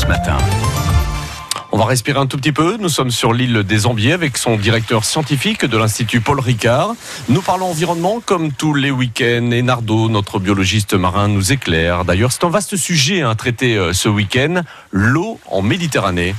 France Matin. On va respirer un tout petit peu. Nous sommes sur l'île des Ambiers avec son directeur scientifique de l'Institut Paul Ricard. Nous parlons environnement comme tous les week-ends et Nardo, notre biologiste marin, nous éclaire. D'ailleurs, c'est un vaste sujet à traiter euh, ce week-end, l'eau en Méditerranée.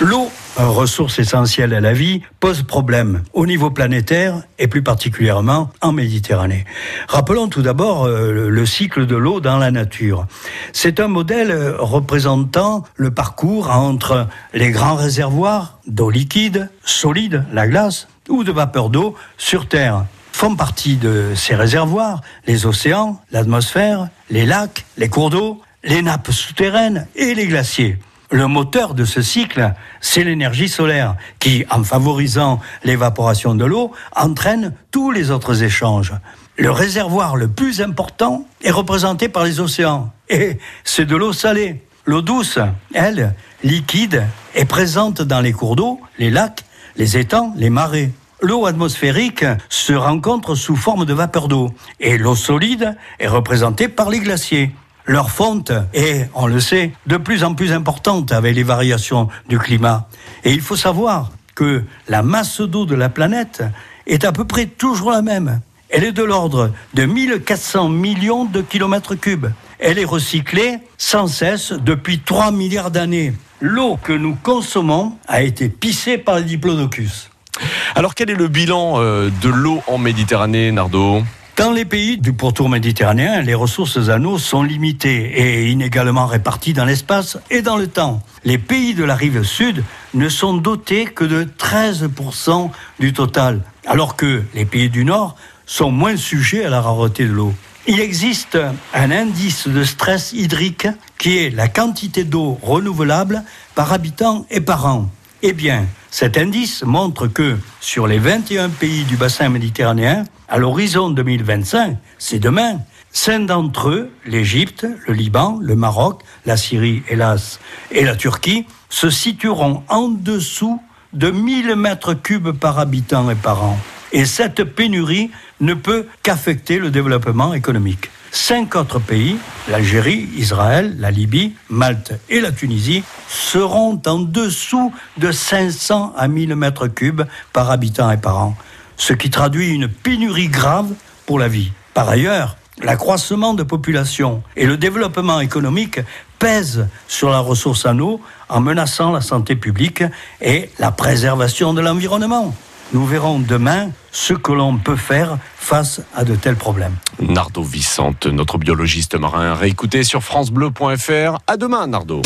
L'eau, ressource essentielle à la vie, pose problème au niveau planétaire et plus particulièrement en Méditerranée. Rappelons tout d'abord euh, le cycle de l'eau dans la nature. C'est un modèle euh, représentant le parcours entre les grands réservoirs d'eau liquide, solide, la glace, ou de vapeur d'eau sur Terre font partie de ces réservoirs les océans, l'atmosphère, les lacs, les cours d'eau, les nappes souterraines et les glaciers. Le moteur de ce cycle, c'est l'énergie solaire qui, en favorisant l'évaporation de l'eau, entraîne tous les autres échanges. Le réservoir le plus important est représenté par les océans et c'est de l'eau salée. L'eau douce, elle, liquide, est présente dans les cours d'eau, les lacs, les étangs, les marais. L'eau atmosphérique se rencontre sous forme de vapeur d'eau et l'eau solide est représentée par les glaciers. Leur fonte est, on le sait, de plus en plus importante avec les variations du climat. Et il faut savoir que la masse d'eau de la planète est à peu près toujours la même. Elle est de l'ordre de 1400 millions de kilomètres cubes. Elle est recyclée sans cesse depuis 3 milliards d'années. L'eau que nous consommons a été pissée par les diplodocus. Alors quel est le bilan euh, de l'eau en Méditerranée, Nardo? Dans les pays du pourtour méditerranéen, les ressources en eau sont limitées et inégalement réparties dans l'espace et dans le temps. Les pays de la rive sud ne sont dotés que de 13% du total, alors que les pays du nord sont moins sujets à la rareté de l'eau. Il existe un indice de stress hydrique qui est la quantité d'eau renouvelable par habitant et par an. Eh bien, cet indice montre que sur les 21 pays du bassin méditerranéen, à l'horizon 2025, c'est demain, cinq d'entre eux, l'Égypte, le Liban, le Maroc, la Syrie, hélas, et la Turquie, se situeront en dessous de 1000 mètres cubes par habitant et par an. Et cette pénurie ne peut qu'affecter le développement économique. Cinq autres pays, l'Algérie, Israël, la Libye, Malte et la Tunisie, seront en dessous de 500 à 1000 mètres cubes par habitant et par an ce qui traduit une pénurie grave pour la vie. Par ailleurs, l'accroissement de population et le développement économique pèsent sur la ressource en eau en menaçant la santé publique et la préservation de l'environnement. Nous verrons demain ce que l'on peut faire face à de tels problèmes. Nardo Vicente, notre biologiste marin, réécouté sur francebleu.fr. À demain, Nardo.